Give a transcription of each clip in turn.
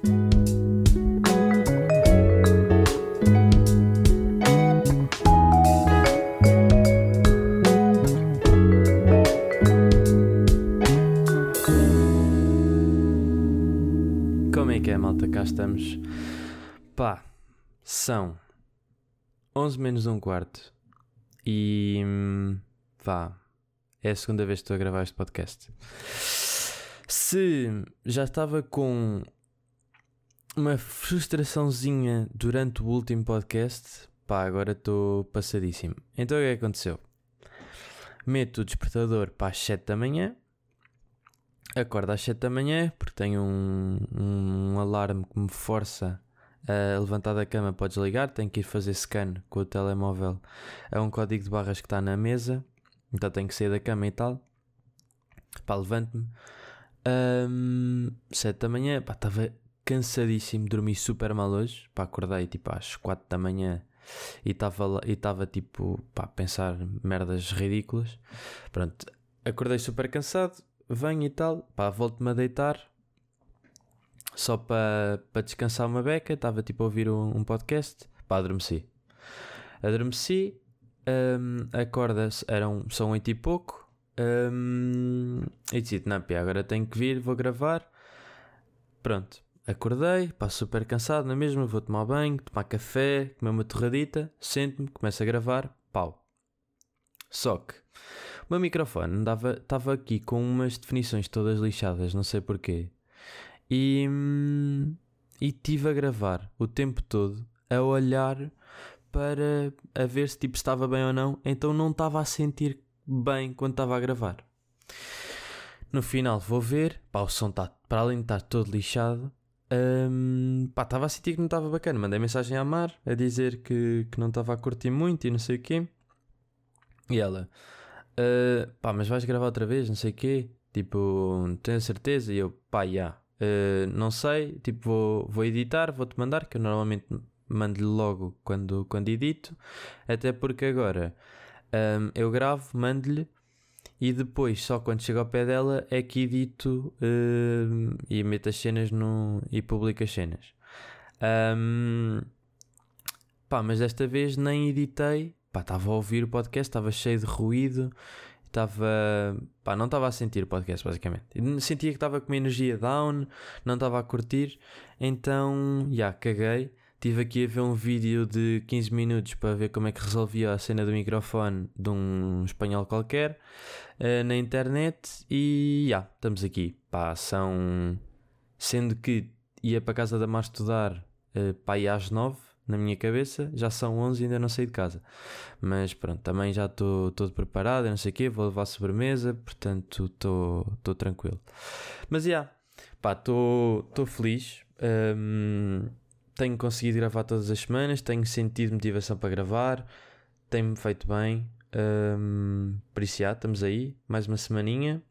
Como é que é, malta? Cá estamos. Pá, são 11 menos um quarto. E. hum, Vá, é a segunda vez que estou a gravar este podcast. Se já estava com uma frustraçãozinha durante o último podcast, pá, agora estou passadíssimo. Então o que é aconteceu? Meto o despertador para as 7 da manhã. Acordo às 7 da manhã porque tenho um, um alarme que me força a levantar da cama para desligar. Tenho que ir fazer scan com o telemóvel a um código de barras que está na mesa. Então tenho que sair da cama e tal. Pá, levanto-me. Ahm, 7 da manhã, pá, estava cansadíssimo, dormi super mal hoje. Pá, acordei tipo às 4 da manhã e estava e tipo, pá, a pensar merdas ridículas. Pronto, acordei super cansado, venho e tal, pá, volto-me a deitar. Só para pa descansar uma beca, estava tipo a ouvir um, um podcast, pá, adormeci. Adormeci, hum, acorda-se, eram, são oito e pouco, hum, e decidi, não, pia, agora tenho que vir, vou gravar. Pronto, acordei, pá, super cansado, na mesma, vou tomar banho, tomar café, comer uma torradita, sento-me, começo a gravar, pau. Só que o meu microfone estava aqui com umas definições todas lixadas, não sei porquê. E, hum, e tive a gravar o tempo todo a olhar para a ver se tipo estava bem ou não, então não estava a sentir bem quando estava a gravar. No final vou ver, pá, o som está, para além de estar todo lixado, hum, pá, estava a sentir que não estava bacana. Mandei mensagem à Mar a dizer que, que não estava a curtir muito e não sei o quê. E ela, "Ah, pá, mas vais gravar outra vez, não sei o quê, tipo, tenho certeza? E eu, pá, já, ah, não sei, tipo, vou, vou editar, vou-te mandar, que eu normalmente mando-lhe logo quando, quando edito, até porque agora hum, eu gravo, mando-lhe e depois, só quando chego ao pé dela, é que edito hum, e meto as cenas no, e publico as cenas. Hum, pá, mas desta vez nem editei, estava a ouvir o podcast, estava cheio de ruído, estava, pá, não estava a sentir o podcast basicamente. Sentia que estava com uma energia down, não estava a curtir, então, já, caguei. Tive aqui a ver um vídeo de 15 minutos para ver como é que resolvia a cena do microfone de um espanhol qualquer eh, na internet e já, estamos aqui. Pá, são. Sendo que ia para casa da Mar estudar uh, pá, às 9 na minha cabeça, já são 11 e ainda não saí de casa. Mas pronto, também já estou todo preparado, não sei o quê, vou levar sobremesa, portanto estou tranquilo. Mas já, pá, estou feliz. hum, tenho conseguido gravar todas as semanas, tenho sentido motivação para gravar, tem-me feito bem. hum, por isso já, estamos aí, mais uma semaninha.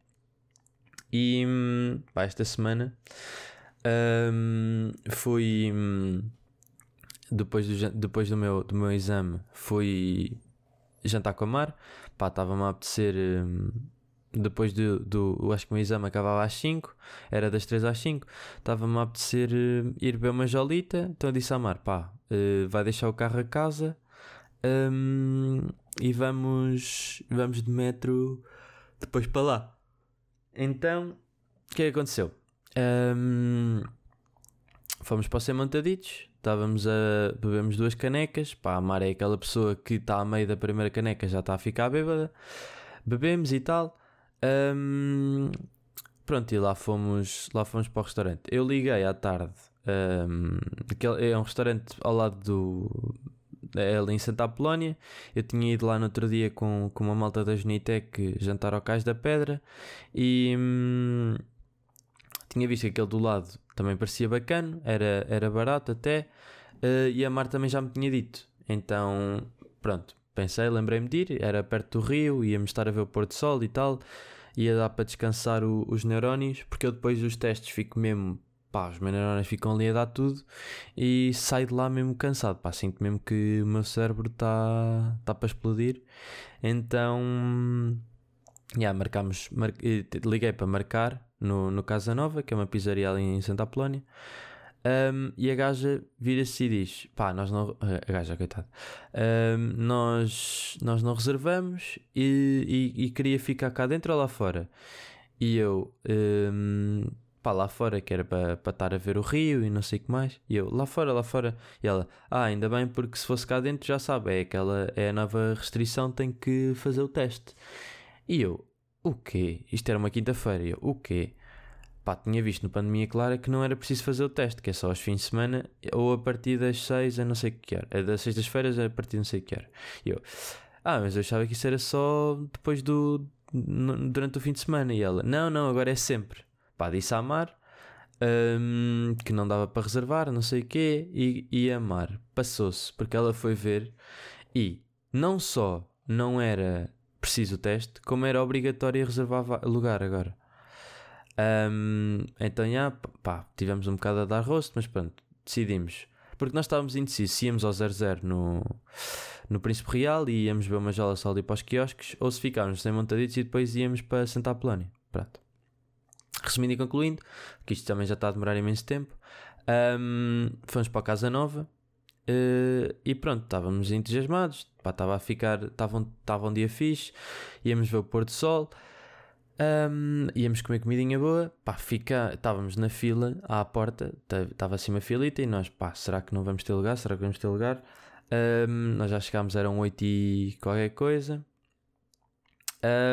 E hum, pá, esta semana hum, fui hum, depois, do, depois do, meu, do meu exame fui jantar com a Mar. Estava-me a apetecer. hum, depois do, do. Acho que o meu exame acabava às 5, era das 3 às 5. Estava-me a apetecer hum, ir beber uma jolita. Então eu disse à Mar: pá, eh, vai deixar o carro a casa hum, e vamos, vamos de metro depois para lá. Então, o que é que aconteceu? Hum, fomos para o Sem Montaditos, estávamos a bebemos duas canecas. Pá, a Mar é aquela pessoa que está a meio da primeira caneca, já está a ficar bêbada. Bebemos e tal. Hum, pronto, e lá fomos, lá fomos para o restaurante. Eu liguei à tarde. aquele, é um restaurante ao lado do. É ali em Santa Apolónia. Eu tinha ido lá no outro dia com, com uma malta da Junitec jantar ao Cais da Pedra e hum, tinha visto que aquele do lado também parecia bacana, era, era barato até, eh, e a Mar também já me tinha dito. Então, pronto, pensei, lembrei-me de ir, era perto do rio, íamos estar a ver o pôr do sol e tal, ia dar para descansar o- os neurónios, porque eu depois dos testes fico mesmo, pá, os meus neurónios ficam ali a dar tudo, e saio de lá mesmo cansado, pá, sinto mesmo que o meu cérebro está tá para explodir, então... Yeah, marcámos, mar- eh, liguei para marcar no, no Casa Nova, que é uma pizzaria ali em Santa Apolónia. Um, e a gaja vira-se e diz: pá, nós não. A gaja, coitado. Um, nós, nós não reservamos e, e, e, queria ficar cá dentro ou lá fora. E eu, um, pá, lá fora, que era para estar a ver o rio e não sei o que mais. E eu, lá fora, lá fora. E ela, ah, ainda bem, porque se fosse cá dentro já sabe, é aquela, é a nova restrição, tem que fazer o teste. E eu, o quê? Isto era uma quinta-feira. E eu, o quê? Pá, tinha visto no Pandemia Clara que não era preciso fazer o teste, que é só aos fins de semana ou a partir das 6 a não sei o que era. É das sextas-feiras a partir de não sei o que era. E eu, ah, mas eu achava que isso era só depois do. durante o fim de semana. E ela, não, não, agora é sempre. Pá, disse a Amar um, que não dava para reservar, não sei o quê, e, e a Amar passou-se, porque ela foi ver e não só não era preciso o teste, como era obrigatório reservar lugar agora. Um, então, já, pá, tivemos um bocado a dar rosto, mas pronto, decidimos. Porque nós estávamos indecisos se íamos ao 00 no, no Príncipe Real e íamos ver uma jola só ali para os quiosques, ou se ficávamos sem montaditos e depois íamos para Santa Apolónia. Pronto. Resumindo e concluindo, que isto também já está a demorar imenso tempo, um, fomos para a Casa Nova uh, e pronto, estávamos entusiasmados, estava a ficar, estava um dia fixe, íamos ver o pôr do sol. Um, íamos comer comidinha boa, pá, fica, estávamos na fila à porta, estava assim uma filita e nós, pá, será que não vamos ter lugar? Será que vamos ter lugar? Um, nós já chegámos, eram 8 e qualquer coisa,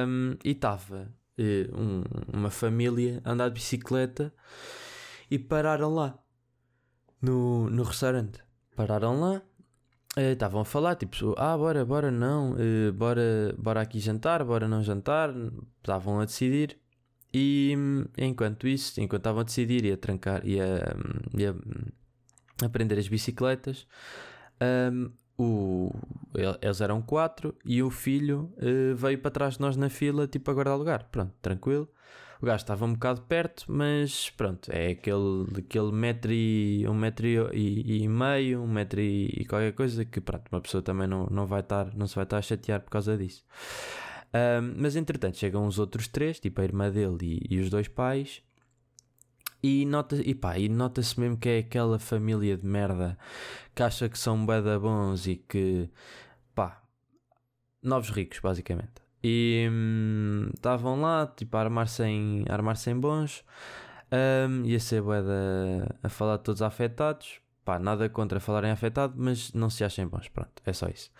um, e estava eh, um, uma família a andar de bicicleta e pararam lá no, no restaurante. Pararam lá estavam a falar, tipo, ah, bora, bora, não, uh, bora, bora aqui jantar, bora não jantar, estavam a decidir. E enquanto isso, enquanto estavam a decidir e a trancar e a, e a aprender as bicicletas, um, o, eles eram quatro e o filho uh, veio para trás de nós na fila, tipo, a guardar lugar. Pronto, tranquilo. O gajo estava um bocado perto, mas pronto, é aquele, aquele metro e um metro e, e meio, um metro e, e, qualquer coisa que pronto, uma pessoa também não, não vai estar, não se vai estar a chatear por causa disso. Um, mas entretanto chegam os outros três, tipo a irmã dele e, e os dois pais, e nota e pá, e nota-se mesmo que é aquela família de merda que acha que são bada bons e que pá, novos ricos basicamente. E hum, estavam lá, tipo, a armar-se em, armar em bons. Um, ia ser boeda a falar de todos afetados. Pá, nada contra falarem afetado, mas não se achem bons. Pronto, é só isso.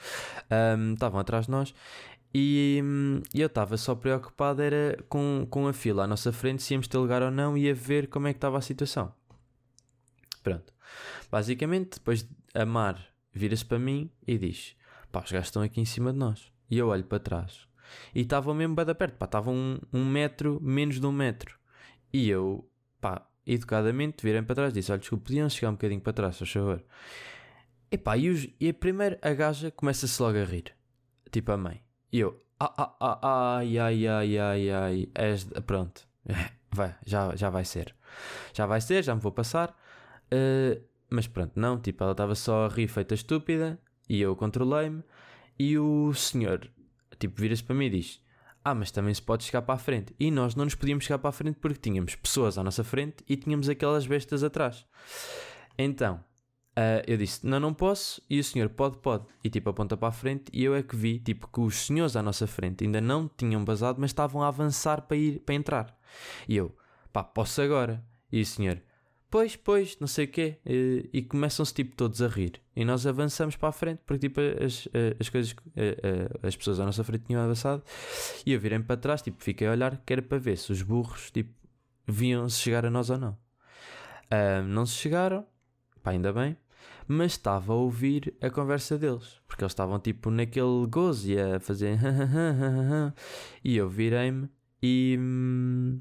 Estavam um, atrás de nós e, hum, eu estava só preocupado era com, com a fila à nossa frente, se íamos ter lugar ou não, e a ver como é que estava a situação. Pronto. Basicamente, depois Amar vira-se para mim e diz: Pá, os gajos estão aqui em cima de nós. E eu olho para trás e estavam mesmo bem da perto, pá, estavam um, um metro, menos de um metro. E eu, pá, educadamente virei para trás disse: Olha, desculpa, podiam chegar um bocadinho para trás, por favor. E pá, e, os, e a primeira a gaja começa-se logo a rir, tipo a mãe. E eu, ah, ah, ah, ai, ai, ai, ai, ai, és, pronto, vai, já, já vai ser. Já vai ser, já me vou passar. Uh, mas pronto, não, tipo, ela estava só a rir feita estúpida e eu controlei-me. E o senhor tipo, vira-se para mim e diz: Ah, mas também se pode chegar para a frente. E nós não nos podíamos chegar para a frente porque tínhamos pessoas à nossa frente e tínhamos aquelas bestas atrás. Então, uh, eu disse: Não, não posso. E o senhor pode, pode. E tipo, aponta para a frente. E eu é que vi, tipo, que os senhores à nossa frente ainda não tinham basado, mas estavam a avançar para ir, para entrar. E eu: Pá, posso agora. E o senhor: pois, pois, não sei o quê. E, e começam-se tipo todos a rir. E nós avançamos para a frente, porque tipo as, as coisas, as pessoas à nossa frente tinham avançado. E eu virei para trás, tipo, fiquei a olhar, que era para ver se os burros, tipo, vinham-se chegar a nós ou não. não se chegaram, pá, ainda bem. Mas estava a ouvir a conversa deles, porque eles estavam tipo naquele gozo e a fazer. e eu virei-me e. Hum,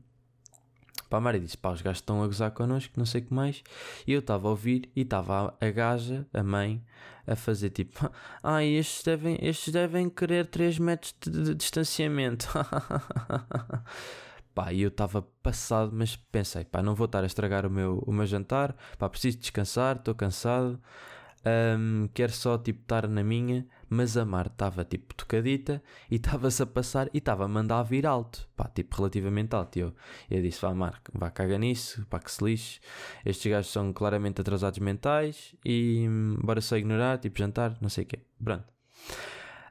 para a Mari disse: pá, os gajos estão a gozar connosco, não sei o que mais. E eu estava a ouvir e estava a gaja, a mãe, a fazer tipo: ah, estes devem, estes devem querer 3 metros de, de, de distanciamento. pá, e eu estava passado, mas pensei: pá, não vou estar a estragar o meu, o meu jantar, pá, preciso descansar, estou cansado. um, quero só tipo estar na minha, mas a mar estava tipo tocadita e estava-se a passar e estava a mandar vir alto, pá, tipo relativamente alto. E eu, eu disse: vá, Mar, vá caga nisso, pá, que se lixe. Estes gajos são claramente atrasados mentais e hum, bora só ignorar, tipo jantar, não sei o quê. Pronto.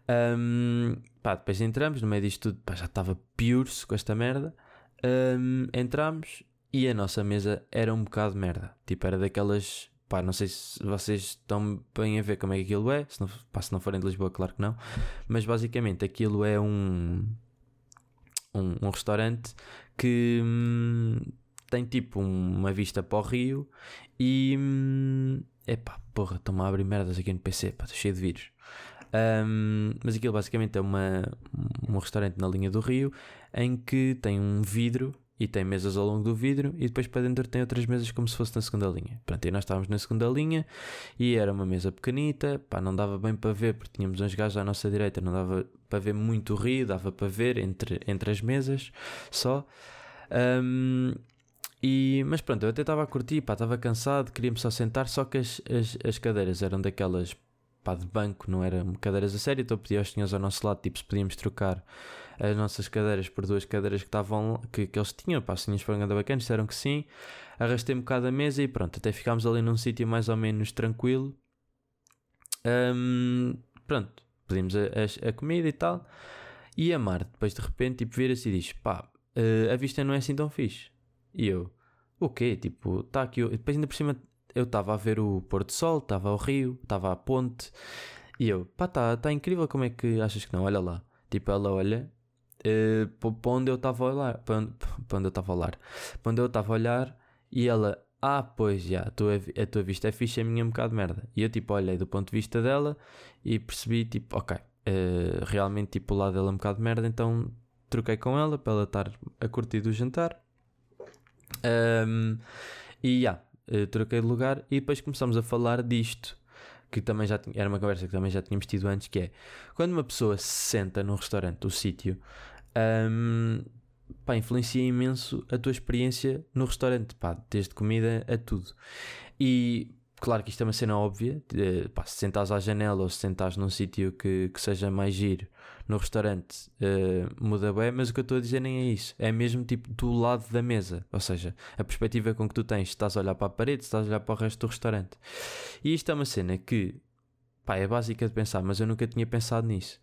Um, pá, depois entramos, no meio disto tudo, pá, já estava pior-se com esta merda. Um, entramos e a nossa mesa era um bocado merda. Tipo, era daquelas Pá, não sei se vocês estão bem a ver como é que aquilo é. Se não, pá, se não forem de Lisboa, claro que não. Mas basicamente aquilo é um, um, um restaurante que hum, tem tipo uma vista para o rio e. Hum, epá, porra, estão-me a abrir merdas aqui no PC, pá, estou cheio de vírus. Um, mas aquilo basicamente é uma, um restaurante na linha do rio em que tem um vidro e tem mesas ao longo do vidro e depois para dentro tem outras mesas como se fosse na segunda linha. Pronto, e nós estávamos na segunda linha e era uma mesa pequenita, pá, não dava bem para ver porque tínhamos uns gajos à nossa direita, não dava para ver muito o rio, dava para ver entre, entre as mesas só. Um, e, mas pronto, eu até estava a curtir, pá, estava cansado, queria-me só sentar, só que as, as, as cadeiras eram daquelas pá, de banco, não eram cadeiras a sério, então pedi aos senhores ao nosso lado, tipo, se podíamos trocar as nossas cadeiras por duas cadeiras que estavam que, que eles tinham, pá, tinhas para bacanas, disseram que sim, arrastei um bocado a mesa e pronto, até ficámos ali num sítio mais ou menos tranquilo. Um, pronto, pedimos a, a, a, comida e tal. E a Marte, depois de repente, tipo, vira-se e diz: pá, uh, a vista não é assim tão fixe. E eu, o quê? Tipo, está aqui. Depois ainda por cima eu estava a ver o pôr do sol, estava ao rio, estava à ponte. E eu, pá, está tá incrível, como é que achas que não? Olha lá. Tipo, ela olha uh, para onde eu estava a olhar. Para onde, eu estava a olhar. Para onde eu estava a olhar e ela, ah, pois já, a tua, a tua vista é fixe, a minha é um bocado de merda. E eu, tipo, olhei do ponto de vista dela e percebi, tipo, ok, uh, realmente, tipo, o lado dela é um bocado de merda, então troquei com ela para ela estar a curtir do jantar. Um, e já, uh, troquei de lugar e depois começamos a falar disto que também já era uma conversa que também já tínhamos tido antes, que é quando uma pessoa se senta num restaurante, o sítio, um, pá, influencia imenso a tua experiência no restaurante, pá, desde comida a tudo. E claro que isto é uma cena óbvia, pá, se sentares à janela ou se sentares num sítio que, que seja mais giro no restaurante, uh, muda bem, mas o que eu estou a dizer nem é isso, é mesmo tipo do lado da mesa, ou seja, a perspectiva com que tu tens, se estás a olhar para a parede, se estás a olhar para o resto do restaurante. E isto é uma cena que, pá, é básica de pensar, mas eu nunca tinha pensado nisso.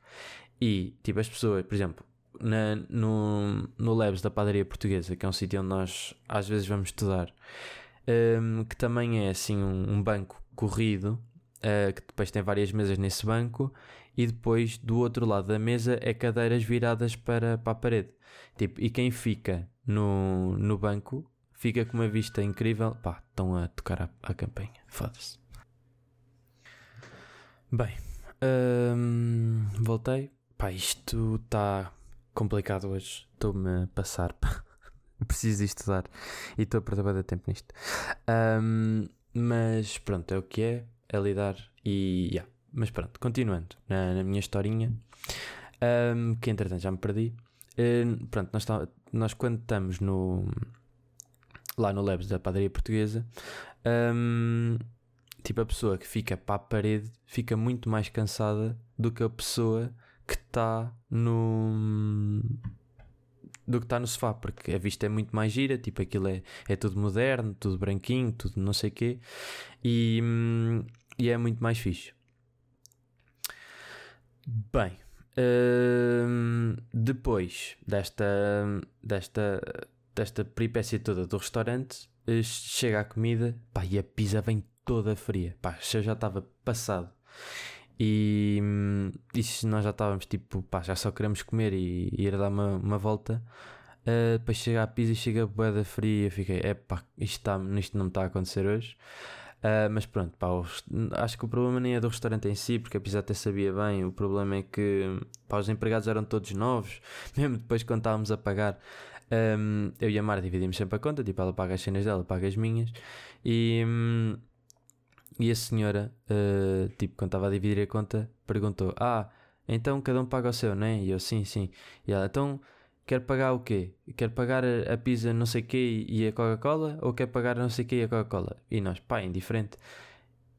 E, tipo, as pessoas, por exemplo, na, no, no Labs da Padaria Portuguesa, que é um sítio onde nós às vezes vamos estudar, um, que também é assim um, um banco corrido, uh, que depois tem várias mesas nesse banco, e depois do outro lado da mesa é cadeiras viradas para, para a parede. Tipo, e quem fica no, no banco fica com uma vista incrível. Pá, estão a tocar a, a campanha, foda-se. Bem, um, voltei. Pá, isto está complicado hoje. Estou-me a passar. Preciso estudar e estou a perder tempo nisto. Um, mas pronto, é o que é. É lidar e. Yeah. Mas pronto, continuando na, na minha historinha, um, que entretanto já me perdi. Pronto, nós, tá, nós quando estamos no, lá no Labs da padaria portuguesa, tipo a pessoa que fica para a parede fica muito mais cansada do que a pessoa está no do que está no sofá, porque a vista é muito mais gira, tipo aquilo é, é tudo moderno, tudo branquinho, tudo não sei o quê, e, e é muito mais fixe. Bem, hum, depois desta, desta, desta peripécia toda do restaurante, eh, chega a comida pá, e a pizza vem toda fria. Pá, eu já estava passado. E, e nós já estávamos tipo, pá, já só queremos comer e, e ir dar uma, uma volta. Uh, depois chega a pizza e chega a boeda fria. Eu fiquei, é pá, isto, tá, isto não está a acontecer hoje. Uh, mas pronto, pá, acho que o problema nem é do restaurante em si, porque a pizza até sabia bem. O problema é que pá, os empregados eram todos novos, mesmo depois quando estávamos a pagar. Um, eu e a Mara dividimos sempre a conta, tipo, ela paga as cenas dela, paga as minhas. E, um, e a senhora, uh, tipo, quando estava a dividir a conta, perguntou: Ah, então cada um paga o seu, não é? E eu, sim, sim. E ela, então quer pagar o quê? Quer pagar a pizza não sei quê e a Coca-Cola ou quer pagar não sei quê e a Coca-Cola? E nós, pá, indiferente.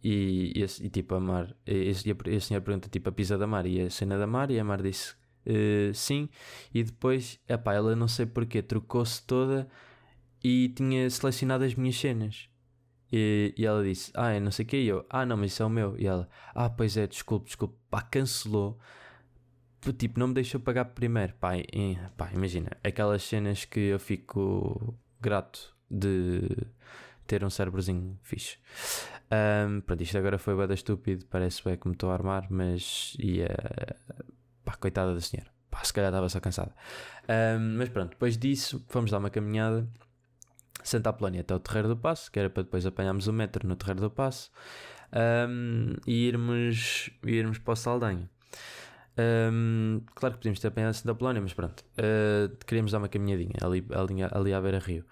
e, e, e, tipo, a Mar, esse, esse senhor pergunta tipo a pizza da Mar e a cena da Mar, e a Mar disse uh, sim, e depois, epá, ela não sei porquê, trocou-se toda e tinha selecionado as minhas cenas. E, e ela disse, ah, é não sei o que, e eu, ah, não, mas isso é o meu. E ela, ah, pois é, desculpe, desculpe, pá, cancelou. Tipo, não me deixou pagar primeiro, pá, e, pá, imagina, aquelas cenas que eu fico grato de ter um cérebrozinho fixe. Um, pronto, isto agora foi bada estúpido, parece bem que me estou a armar, mas ia. Pá, coitada da senhora. Pá, se calhar estava só cansada. Um, mas pronto, depois disso, fomos dar uma caminhada. Santa Apolónia até o Terreiro do Passo, que era para depois apanharmos o metro no Terreiro do Passo um, e irmos, irmos para o Saldanha. Um, claro que podíamos ter apanhado Santa Apolónia, mas pronto, uh, queríamos dar uma caminhadinha ali, ali, ali à beira rio.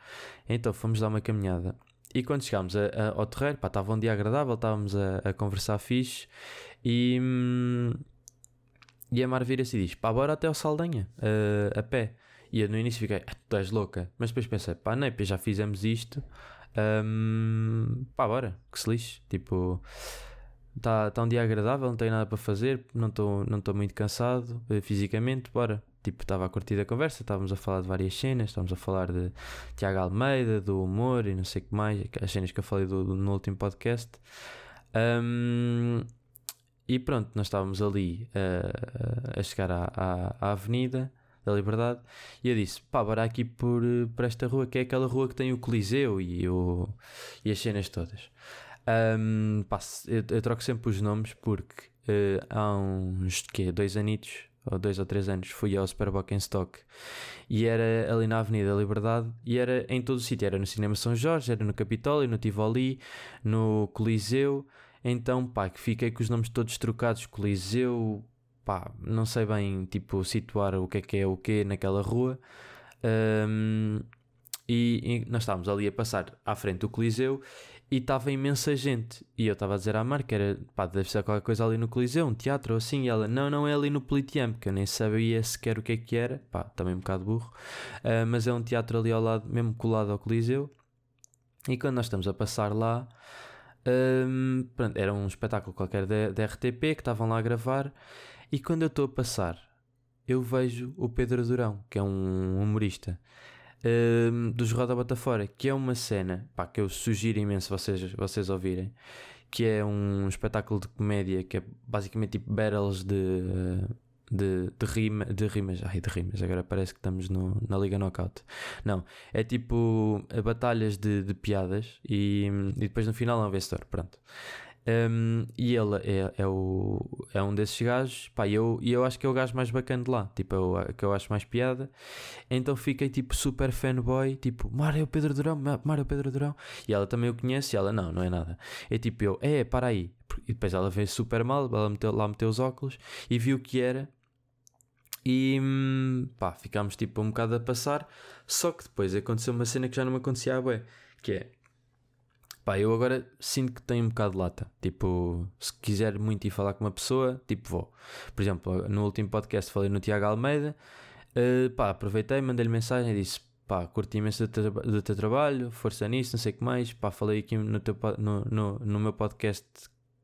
Então fomos dar uma caminhada e quando chegámos a, a, ao terreiro, pá, estava um dia agradável, estávamos a, a conversar fixe e, hum, e a Mar vira-se e diz: pá, bora até ao Saldanha, uh, a pé. E eu no início fiquei: ah, tu és louca, mas depois pensei: pá, nem, já fizemos isto, um, pá, bora, que se lixe. Tipo, está tá um dia agradável, não tenho nada para fazer, não estou não muito cansado uh, fisicamente, bora tipo, estava a curtir a conversa, estávamos a falar de várias cenas, estávamos a falar de Tiago Almeida, do humor e não sei o que mais, as cenas que eu falei do, do no último podcast. Um, e pronto, nós estávamos ali uh, a chegar à, à, à, Avenida da Liberdade e eu disse: pá, bora aqui por, por esta rua, que é aquela rua que tem o Coliseu e, o, e as cenas todas. Um, pá, eu, eu, troco sempre os nomes porque uh, há uns quê, dois anitos ou dois ou três anos, fui ao Superboc em Stock e era ali na Avenida Liberdade e era em todo o sítio. Era no Cinema São Jorge, era no Capitólio, no Tivoli, no Coliseu. Então, pá, que fiquei com os nomes todos trocados. Coliseu, pá, não sei bem, tipo, situar o que é que é o que naquela rua. Um, e, e, nós estávamos ali a passar à frente do Coliseu e estava imensa gente. E eu estava a dizer à Marca, era pá, deve ser qualquer coisa ali no Coliseu, um teatro ou assim. E ela, não, não é ali no Politeama, que eu nem sabia sequer o que é que era, pá, também um bocado burro. Uh, mas é um teatro ali ao lado, mesmo colado ao Coliseu. E quando nós estamos a passar lá, um, pronto, era um espetáculo qualquer da RTP que estavam lá a gravar. E quando eu estou a passar, eu vejo o Pedro Durão, que é um humorista uh, dos Roda Bota Fora, que é uma cena pá, que eu sugiro imenso vocês, vocês ouvirem, que é um espetáculo de comédia que é basicamente tipo battles de, de, de, rima, de rimas. Ai, de rimas, agora parece que estamos no, na Liga Knockout. Não, é tipo batalhas de, de piadas e, e depois no final é um vencedor. Pronto. Um, e ele é, é, o, é um desses gajos, pá, e eu, eu acho que é o gajo mais bacana de lá, tipo, eu, que eu acho mais piada. Então fiquei tipo super fanboy, tipo, Mário Pedro Durão, Mário Pedro Durão. E ela também o conhece, e ela, não, não é nada. É tipo, eu, é, para aí. E depois ela veio super mal, ela meteu, lá meteu os óculos e viu que era. E pá, ficámos tipo um bocado a passar. Só que depois aconteceu uma cena que já não me acontecia bué, que é Pá, eu agora sinto que tenho um bocado de lata. Tipo, se quiser muito ir falar com uma pessoa, tipo, vou. Por exemplo, no último podcast falei no Tiago Almeida. Uh, pá, aproveitei, mandei-lhe mensagem e disse: pá, curti imenso do teu, do teu trabalho, força nisso, não sei o que mais. Pá, falei aqui no, teu, no, no, no meu podcast,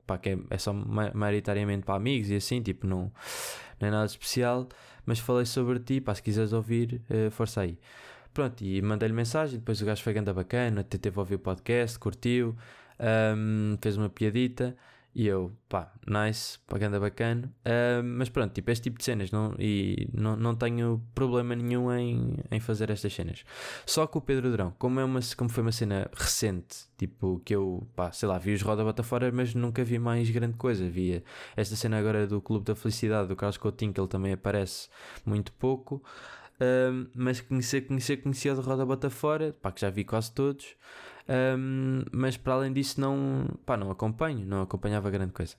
pá, que é, é só maioritariamente para amigos e assim, tipo, não, não é nada especial. Mas falei sobre ti, pá, se quiseres ouvir, uh, força aí. Pronto, e mandei-lhe mensagem, depois o gajo foi ganda bacana, até teve a ouvir o podcast, curtiu, um, fez uma piadita e eu, pá, nice, pá, ganda bacana. Um, mas pronto, tipo, este tipo de cenas, não, e não, não tenho problema nenhum em, em fazer estas cenas. Só que o Pedro Durão, como, é uma, como foi uma cena recente, tipo, que eu, pá, sei lá, vi os Roda Bota Fora, mas nunca vi mais grande coisa. Via esta cena agora do Clube da Felicidade, do Carlos Coutinho, que ele também aparece muito pouco mas conhecer, conhecer, conhecia de Roda Bota Fora, pá, que já vi quase todos, um, mas para além disso não, pá, não acompanho, não acompanhava grande coisa.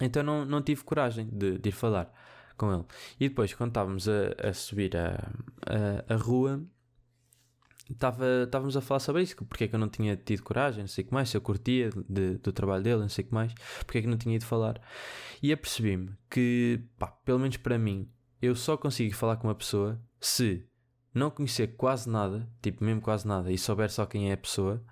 Então não, não tive coragem de, de ir falar com ele. E depois, quando estávamos a, a subir a, a, a rua, estava, estávamos a falar sobre isso, porque é que eu não tinha tido coragem, não sei o que mais, se eu curtia de, do trabalho dele, não sei o que mais, porque é que não tinha ido falar. E apercebi-me que, pá, pelo menos para mim, eu só consigo falar com uma pessoa se não conhecer quase nada, tipo mesmo quase nada, e souber só quem é a pessoa,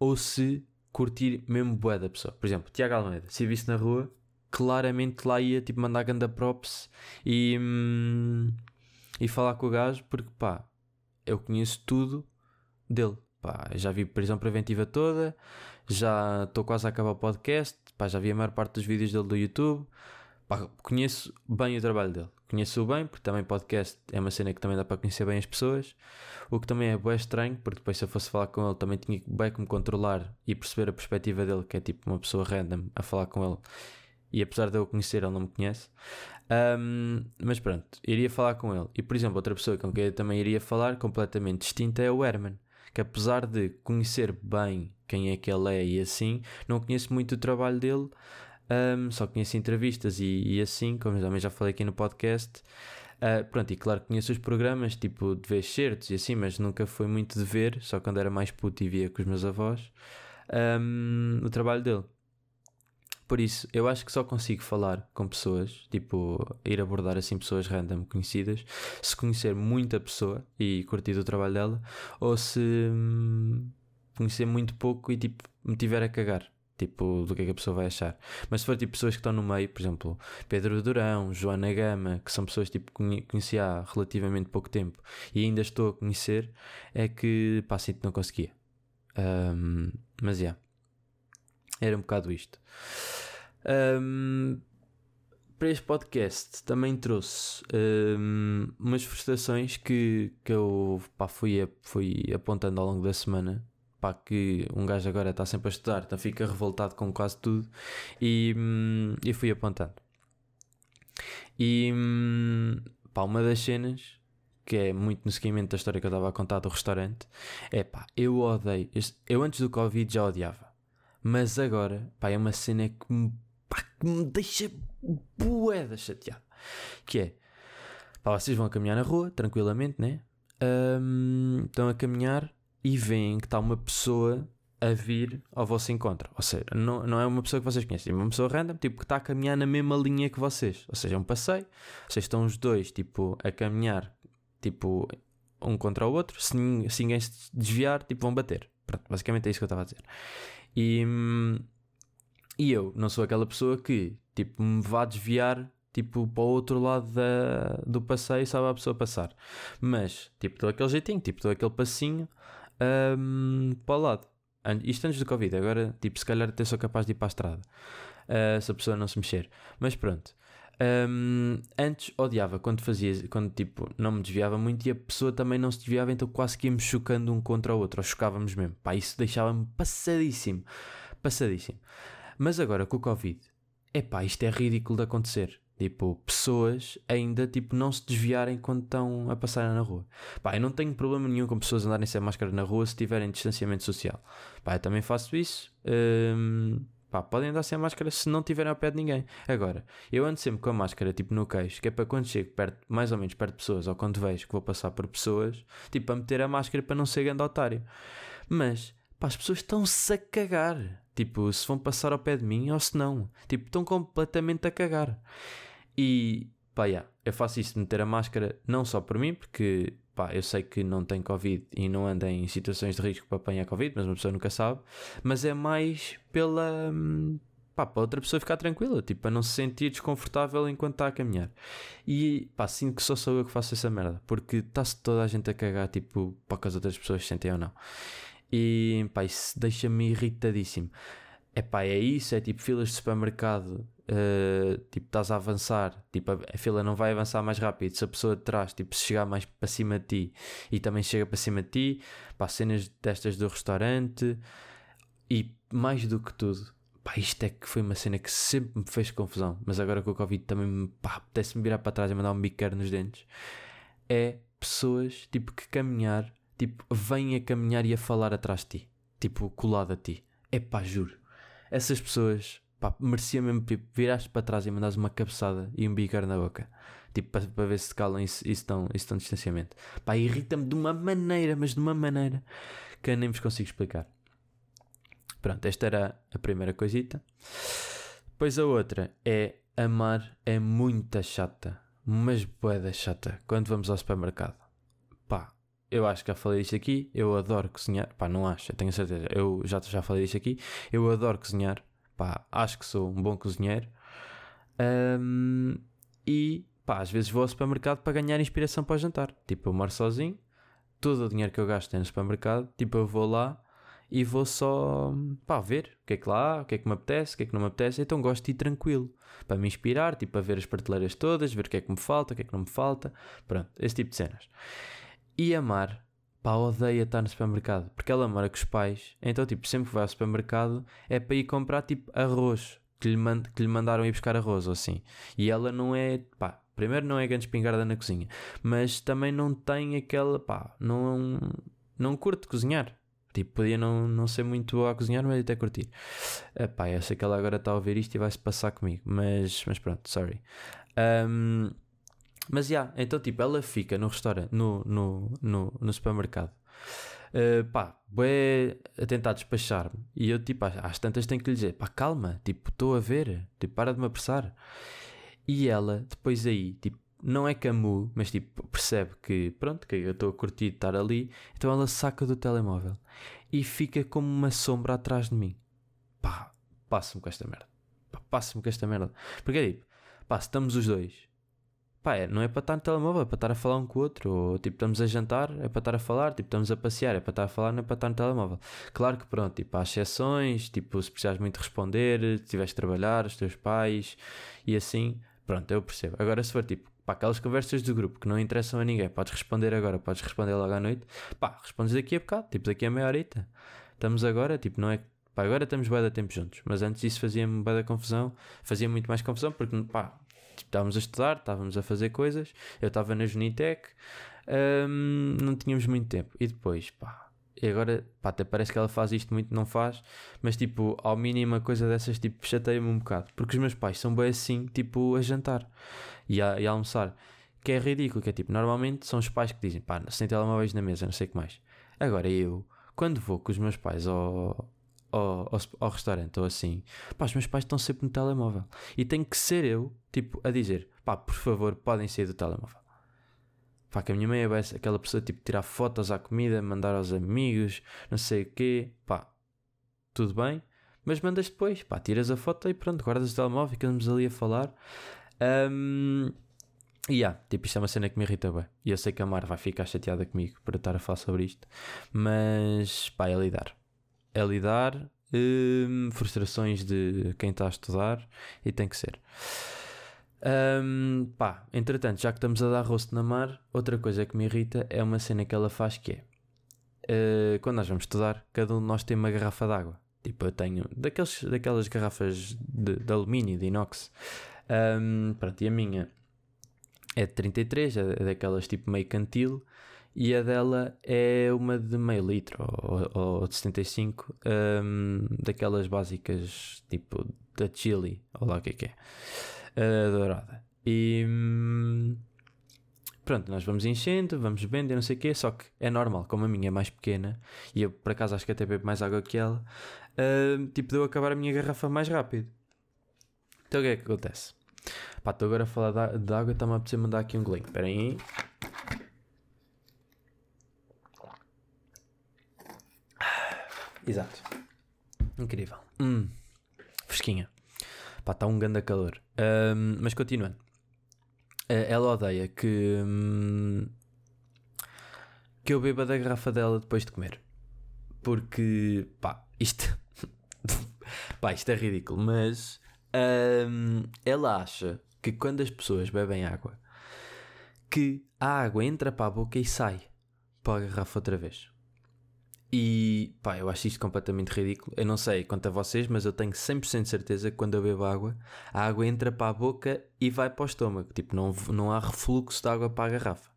ou se curtir mesmo bué da pessoa. Por exemplo, Tiago Almeida, se visse na rua, claramente lá ia tipo mandar ganda props e, hum, e falar com o gajo, porque pá, eu conheço tudo dele. Pá, já vi prisão preventiva toda, já estou quase a acabar o podcast, pá, já vi a maior parte dos vídeos dele do YouTube. Pá, conheço bem o trabalho dele. Conheço-o bem, porque também podcast é uma cena que também dá para conhecer bem as pessoas. O que também é bem estranho, porque depois se eu fosse falar com ele também tinha bem me controlar e perceber a perspectiva dele, que é tipo uma pessoa random a falar com ele. E apesar de eu conhecer, ele não me conhece. Um, mas pronto, iria falar com ele. E por exemplo, outra pessoa com quem eu também iria falar, completamente distinta, é o Herman. Que apesar de conhecer bem quem é que ele é e assim, não conheço muito o trabalho dele, um, só conheço entrevistas e, e, assim, como também já falei aqui no podcast. Uh, pronto, e claro conheço os programas, tipo de ver certos e assim, mas nunca foi muito de ver, só quando era mais puto e via com os meus avós um, o trabalho dele. Por isso, eu acho que só consigo falar com pessoas, tipo, ir abordar assim pessoas random conhecidas, se conhecer muita pessoa e curtir o trabalho dela, ou se hum, conhecer muito pouco e tipo, me tiver a cagar tipo, do que é que a pessoa vai achar. Mas se for tipo pessoas que estão no meio, por exemplo, Pedro Durão, Joana Gama, que são pessoas tipo que conheci há relativamente pouco tempo e ainda estou a conhecer, é que pá, assim não conseguia. Um, mas já. Yeah, era um bocado isto. Um, para este podcast também trouxe um, umas frustrações que, que eu pá, fui, fui apontando ao longo da semana pá, que um gajo agora está sempre a estudar, então fica revoltado com quase tudo e, hum, e fui apontando. E hum, pá, uma das cenas que é muito no seguimento da história que eu estava a contar do restaurante é pá, eu odeio. Eu antes do Covid já odiava, mas agora pá, é uma cena que me, pá, que me deixa boeda chateado. Que é pá, vocês vão a caminhar na rua tranquilamente, né? Um, estão a caminhar e veem que está uma pessoa a vir ao vosso encontro. Ou seja, não, não é uma pessoa que vocês conhecem, é uma pessoa random, tipo, que está a caminhar na mesma linha que vocês. Ou seja, é um passeio, vocês estão os dois, tipo, a caminhar, tipo, um contra o outro. Se, se ninguém se desviar, tipo, vão bater. Pronto, basicamente é isso que eu estava a dizer. E, e eu não sou aquela pessoa que, tipo, me vá desviar tipo, para o outro lado da, do passeio, sabe a pessoa passar. Mas, tipo, dou aquele jeitinho, tipo, dou aquele passinho um, para o lado. Isto antes do Covid, agora, tipo, se calhar até sou capaz de ir para a estrada. Uh, se a pessoa não se mexer. Mas pronto. Um, antes odiava quando fazia, quando tipo, não me desviava muito e a pessoa também não se desviava, então quase que íamos chocando um contra o outro, ou chocávamos mesmo. Pá, isso deixava-me passadíssimo. Passadíssimo. Mas agora com o Covid, é pá, isto é ridículo de acontecer. Tipo, pessoas ainda tipo, não se desviarem quando estão a passar na rua. Pá, eu não tenho problema nenhum com pessoas andarem sem máscara na rua se tiverem distanciamento social. Pá, eu também faço isso. Hum, pá, podem andar sem máscara se não tiverem ao pé de ninguém. Agora, eu ando sempre com a máscara tipo no queixo, que é para quando chego perto, mais ou menos perto de pessoas, ou quando vejo que vou passar por pessoas, tipo, para meter a máscara para não ser grande otário. Mas, pá, as pessoas estão-se a cagar. Tipo, se vão passar ao pé de mim ou se não. Tipo, estão completamente a cagar. E pá, yeah, eu faço isso de meter a máscara não só por mim, porque pá, eu sei que não tenho Covid e não ando em situações de risco para apanhar Covid, mas uma pessoa nunca sabe, mas é mais pela. Pá, para outra pessoa ficar tranquila, tipo, para não se sentir desconfortável enquanto está a caminhar. E pá, sinto que só sou eu que faço essa merda, porque está-se toda a gente a cagar, tipo, para que as outras pessoas sentem ou não. E pá, isso deixa-me irritadíssimo. É pá, é isso, é tipo filas de supermercado uh, tipo, estás a avançar, tipo, a, a, fila não vai avançar mais rápido. Se a pessoa de trás, tipo, se chegar mais para cima de ti e também chega para cima de ti, pá, cenas destas do restaurante e mais do que tudo, pá, isto é que foi uma cena que sempre me fez confusão, mas agora com o Covid também, pá, apetece-me virar para trás e mandar um biqueiro nos dentes. É pessoas, tipo, que caminhar, tipo, vêm a caminhar e a falar atrás de ti, tipo, colado a ti. É pá, juro. Essas pessoas pá, merecia mesmo tipo, viraste para trás e mandares uma cabeçada e um bicar na boca. Tipo, para, para ver se calam isso, isso, tão, isso tão distanciamento. Pá, irrita-me de uma maneira, mas de uma maneira que eu nem vos consigo explicar. Pronto, esta era a primeira coisita. Depois a outra é amar é muito chata, mas boeda chata quando vamos ao supermercado. Eu acho que já falei isto aqui, eu adoro cozinhar, pá, não acho, eu tenho certeza, eu já, já falei isto aqui, eu adoro cozinhar, pá, acho que sou um bom cozinheiro. Um, e pá, às vezes vou ao supermercado para ganhar inspiração para o jantar. Tipo, eu moro sozinho, todo o dinheiro que eu gasto é no supermercado, tipo, eu vou lá e vou só pá, ver o que é que lá há, o que é que me apetece, o que é que não me apetece. Então gosto de ir tranquilo para me inspirar, tipo, a ver as prateleiras todas, ver o que é que me falta, o que é que não me falta. Pronto, esse tipo de cenas. E amar pá, odeia estar no supermercado porque ela mora com os pais. Então, tipo, sempre que vai ao supermercado é para ir comprar tipo arroz que lhe, mand que lhe mandaram ir buscar arroz ou assim. E ela não é, pá, primeiro não é grande espingarda na cozinha, mas também não tem aquela, pá, não, não curte cozinhar. Tipo, podia não, não ser muito boa a cozinhar, mas até curtir. Epá, eu sei que ela agora está a ouvir isto e vai-se passar comigo, mas, mas pronto, sorry. Um, mas já, yeah, então tipo, ela fica no restaurante, no, no, no, no supermercado. Uh, pá, bué a tentar despachar-me. E eu, tipo, às, às, tantas tenho que lhe dizer: pá, calma, tipo, estou a ver, tipo, para de me apressar. E ela, depois aí, tipo, não é camu, mas tipo, percebe que, pronto, que eu estou a curtir estar ali, então ela saca do telemóvel e fica como uma sombra atrás de mim. Pá, passa-me com esta merda. Passa-me com esta merda. Porque é tipo, pá, estamos os dois pá, é, não é para estar no telemóvel, é para estar a falar um com o outro. Ou tipo, estamos a jantar, é para estar a falar. Tipo, estamos a passear, é para estar a falar, não é para estar no telemóvel. Claro que pronto, tipo, há exceções, tipo, se precisares muito responder, se tiveres de trabalhar, os teus pais e assim, pronto, eu percebo. Agora, se for tipo, pá, aquelas conversas do grupo que não interessam a ninguém, podes responder agora, podes responder logo à noite, pá, respondes daqui a bocado, tipo, daqui a meia horita. Estamos agora, tipo, não é pá, agora estamos bem da tempo juntos, mas antes disso fazia-me bem da confusão, fazia muito mais confusão porque, pá, estávamos a estudar, estávamos a fazer coisas, eu estava na Junitec, um, não tínhamos muito tempo. E depois, pá, e agora, pá, até parece que ela faz isto muito, não faz, mas tipo, ao mínima coisa dessas, tipo, chateia-me um bocado. Porque os meus pais são bem assim, tipo, a jantar e a, e a almoçar. Que é ridículo, que é tipo, normalmente são os pais que dizem, pá, sem telemóveis na mesa, não sei o que mais. Agora eu, quando vou com os meus pais ao, ao, ao, ao, restaurante ou assim, pá, os meus pais estão sempre no telemóvel. E tem que ser eu, tipo, a dizer, pá, por favor, podem sair do telemóvel. Pá, que a minha mãe é aquela pessoa, tipo, tirar fotos à comida, mandar aos amigos, não sei o quê, pá, tudo bem, mas mandas depois, pá, tiras a foto e pronto, guardas o telemóvel, ficamos ali a falar. Um, e yeah, tipo, isto é uma cena que me irrita bem. E eu sei que a Mar vai ficar chateada comigo por estar a falar sobre isto, mas pá, é lidar é lidar, hum, frustrações de quem está a estudar e tem que ser. Um, pá, entretanto, já que estamos a dar rosto na mar, outra coisa que me irrita é uma cena que ela faz que é uh, quando nós vamos estudar, cada um de nós tem uma garrafa d'água. Tipo, eu tenho daqueles, daquelas garrafas de, de alumínio, de inox. Um, pronto, e a minha é de 33, é daquelas tipo meio cantil e a dela é uma de meio litro ou, ou de 75, um, daquelas básicas tipo da Chili, ou lá o que é que é, uh, dourada. E hum, pronto, nós vamos enchendo, vamos e não sei o quê, só que é normal, como a minha é mais pequena e eu por acaso acho que até bebo mais água que ela, uh, tipo, deu acabar a minha garrafa mais rápido. Então o que é que acontece? Pá, estou agora a falar de água, está-me a apetecer mandar aqui um golinho. Espera aí. Exato. Incrível. Hum. Fresquinha. Pá, está um grande calor. Um, mas continuando. Uh, ela odeia que. Um, que eu beba da garrafa dela depois de comer. Porque. pá, isto. pá, isto é ridículo, mas. Um, ela acha que quando as pessoas bebem água, que a água entra para a boca e sai para a garrafa outra vez. E pá, eu acho isto completamente ridículo. Eu não sei quanto a vocês, mas eu tenho 100% de certeza que quando eu bebo água, a água entra para a boca e vai para o estômago. Tipo, não, não há refluxo de água para a garrafa.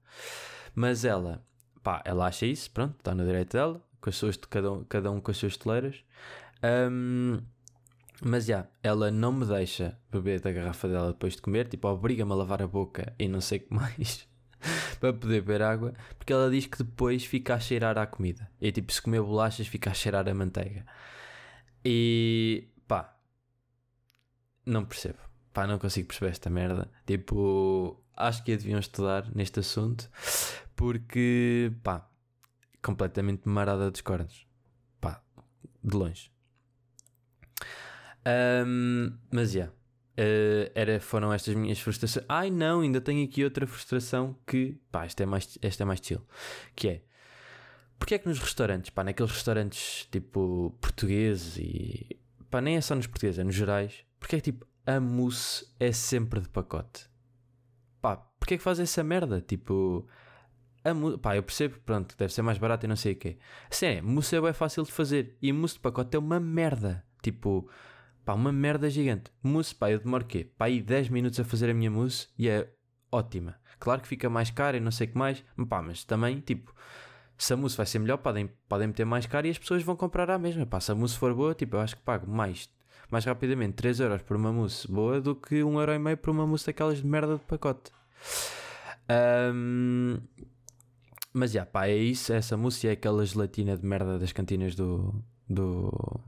Mas ela, pá, ela acha isso, pronto, está no direito dela, com as suas, cada, um, cada um com as suas toleiras. Um, mas já, yeah, ela não me deixa beber da garrafa dela depois de comer, tipo, obriga-me a lavar a boca e não sei o que mais. Para poder beber água, porque ela diz que depois fica a cheirar à comida. E tipo, se comer bolachas, fica a cheirar a manteiga. E pá, não percebo. Pá, não consigo perceber esta merda. Tipo, acho que deviam estudar neste assunto, porque pá, completamente marada dos cornos. Pá, de longe. Um, mas já. Yeah, uh, era, foram estas minhas frustrações. Ai não, ainda tenho aqui outra frustração que. Pá, esta é mais, esta é mais chill. Que é. Porque é que nos restaurantes, pá, naqueles restaurantes tipo portugueses e. pá, nem é só nos portugueses, é nos gerais. Porque é que tipo, a mousse é sempre de pacote? Pá, porque é que faz essa merda? Tipo, a mousse, pá, eu percebo, pronto, deve ser mais barato e não sei o quê. Assim é, mousse é bem fácil de fazer e mousse de pacote é uma merda. Tipo, pá, uma merda gigante. Mousse, pá, eu demoro quê? Pá, aí 10 minutos a fazer a minha mousse e é ótima. Claro que fica mais cara e não sei o que mais, pá, mas também, tipo, se a mousse vai ser melhor, podem, podem meter mais cara e as pessoas vão comprar à mesma. Pá, se a mousse for boa, tipo, eu acho que pago mais, mais rapidamente 3 euros por uma mousse boa do que 1,5€ por uma mousse daquelas de merda de pacote. Um, mas já, pá, é isso. Essa mousse é aquela gelatina de merda das cantinas do. do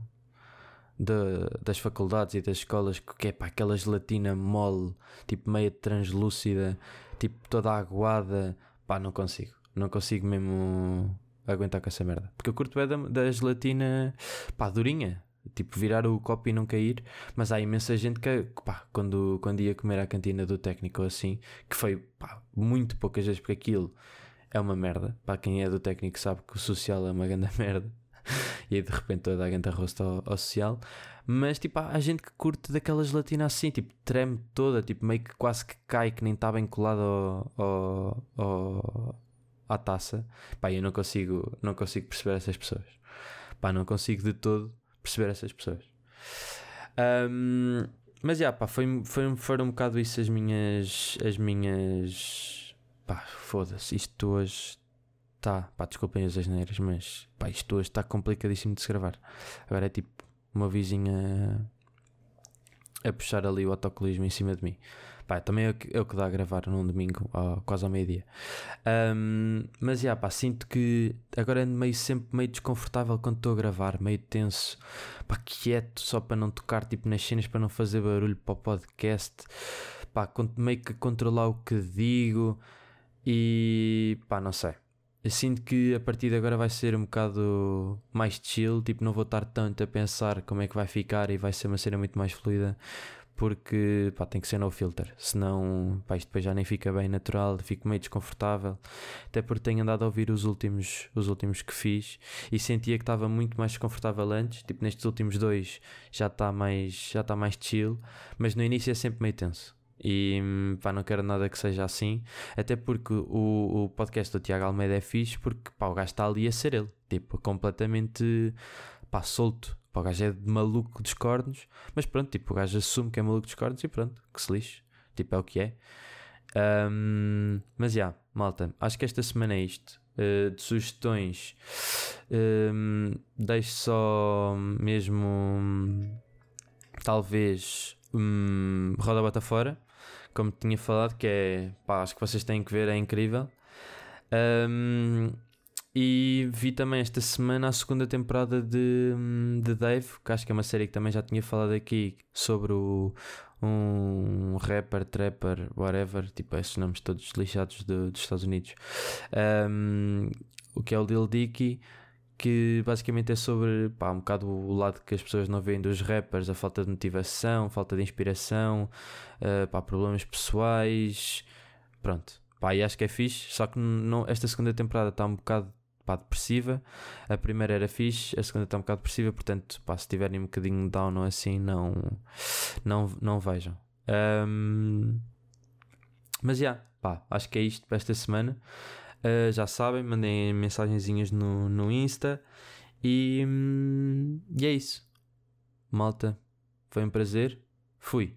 de, das faculdades e das escolas, que é pá, aquela gelatina mole, tipo meia translúcida, tipo toda aguada. Pá, não consigo. Não consigo mesmo aguentar com essa merda. Porque eu curto é da, da gelatina, pá, durinha. Tipo, virar o copo e não cair. Mas há imensa gente que, pá, quando, quando ia comer à cantina do técnico assim, que foi, pá, muito poucas vezes, porque aquilo é uma merda. Para quem é do técnico sabe que o social é uma grande merda. E aí de repente toda a gente arrosta ao, ao social. Mas tipo, há gente que curte daquela gelatina assim, tipo, treme toda, tipo, meio que quase que cai, que nem está bem colada ao, ao, ao, à taça. Pá, eu não consigo, não consigo perceber essas pessoas. Pá, não consigo de todo perceber essas pessoas. Um, mas já, pá, foi, foi, foram um bocado isso as minhas. As minhas. Pá, foda-se, isto hoje está. Pá, desculpem as asneiras, mas pá, isto hoje está complicadíssimo de se gravar. Agora é tipo uma vizinha a puxar ali o autocolismo em cima de mim. Pá, também é o, que, é o que dá a gravar num domingo, ó, quase ao meio-dia. Um, mas já, pá, sinto que agora ando meio sempre meio desconfortável quando estou a gravar, meio tenso, pá, quieto, só para não tocar tipo nas cenas, para não fazer barulho para o podcast, pá, meio que controlar o que digo e pá, não sei. Eu sinto que a partir de agora vai ser um bocado mais chill, tipo, não vou estar tanto a pensar como é que vai ficar e vai ser uma cena muito mais fluida, porque pá, tem que ser no filter, senão pá, isto depois já nem fica bem natural, fico meio desconfortável. Até porque tenho andado a ouvir os últimos, os últimos que fiz e sentia que estava muito mais desconfortável antes, tipo, nestes últimos dois já está mais, já está mais chill, mas no início é sempre meio tenso. E pá, não quero nada que seja assim, até porque o, o podcast do Tiago Almeida é fixe porque pá, o gajo está ali a ser ele, tipo, completamente pá, solto. Pá, o gajo é de maluco dos cornos, mas pronto, tipo, o gajo assume que é maluco dos cornos e pronto, que se lixe, tipo, é o que é. Um, mas já, yeah, malta, acho que esta semana é isto. Uh, de sugestões, um, deixo só mesmo, talvez, um, Roda Bota Fora como tinha falado, que é pá, acho que vocês têm que ver, é incrível. Um, e vi também esta semana a segunda temporada de, de Dave, que acho que é uma série que também já tinha falado aqui sobre o, um rapper, trapper, whatever, tipo esses nomes todos lixados dos Estados Unidos. Um, o que é o Lil Dicky que basicamente é sobre pá, um bocado o lado que as pessoas não veem dos rappers, a falta de motivação, falta de inspiração, uh, pá, problemas pessoais, pronto. Pá, e acho que é fixe, só que não, esta segunda temporada está um bocado pá, depressiva. A primeira era fixe, a segunda está um bocado depressiva, portanto, pá, se tiverem um bocadinho down ou assim, não, não, não vejam. Um, mas já, yeah, acho que é isto para esta semana. Uh, já sabem, mandem mensagenzinhas no, no Insta. E, hum, e é isso. Malta, foi um prazer. Fui.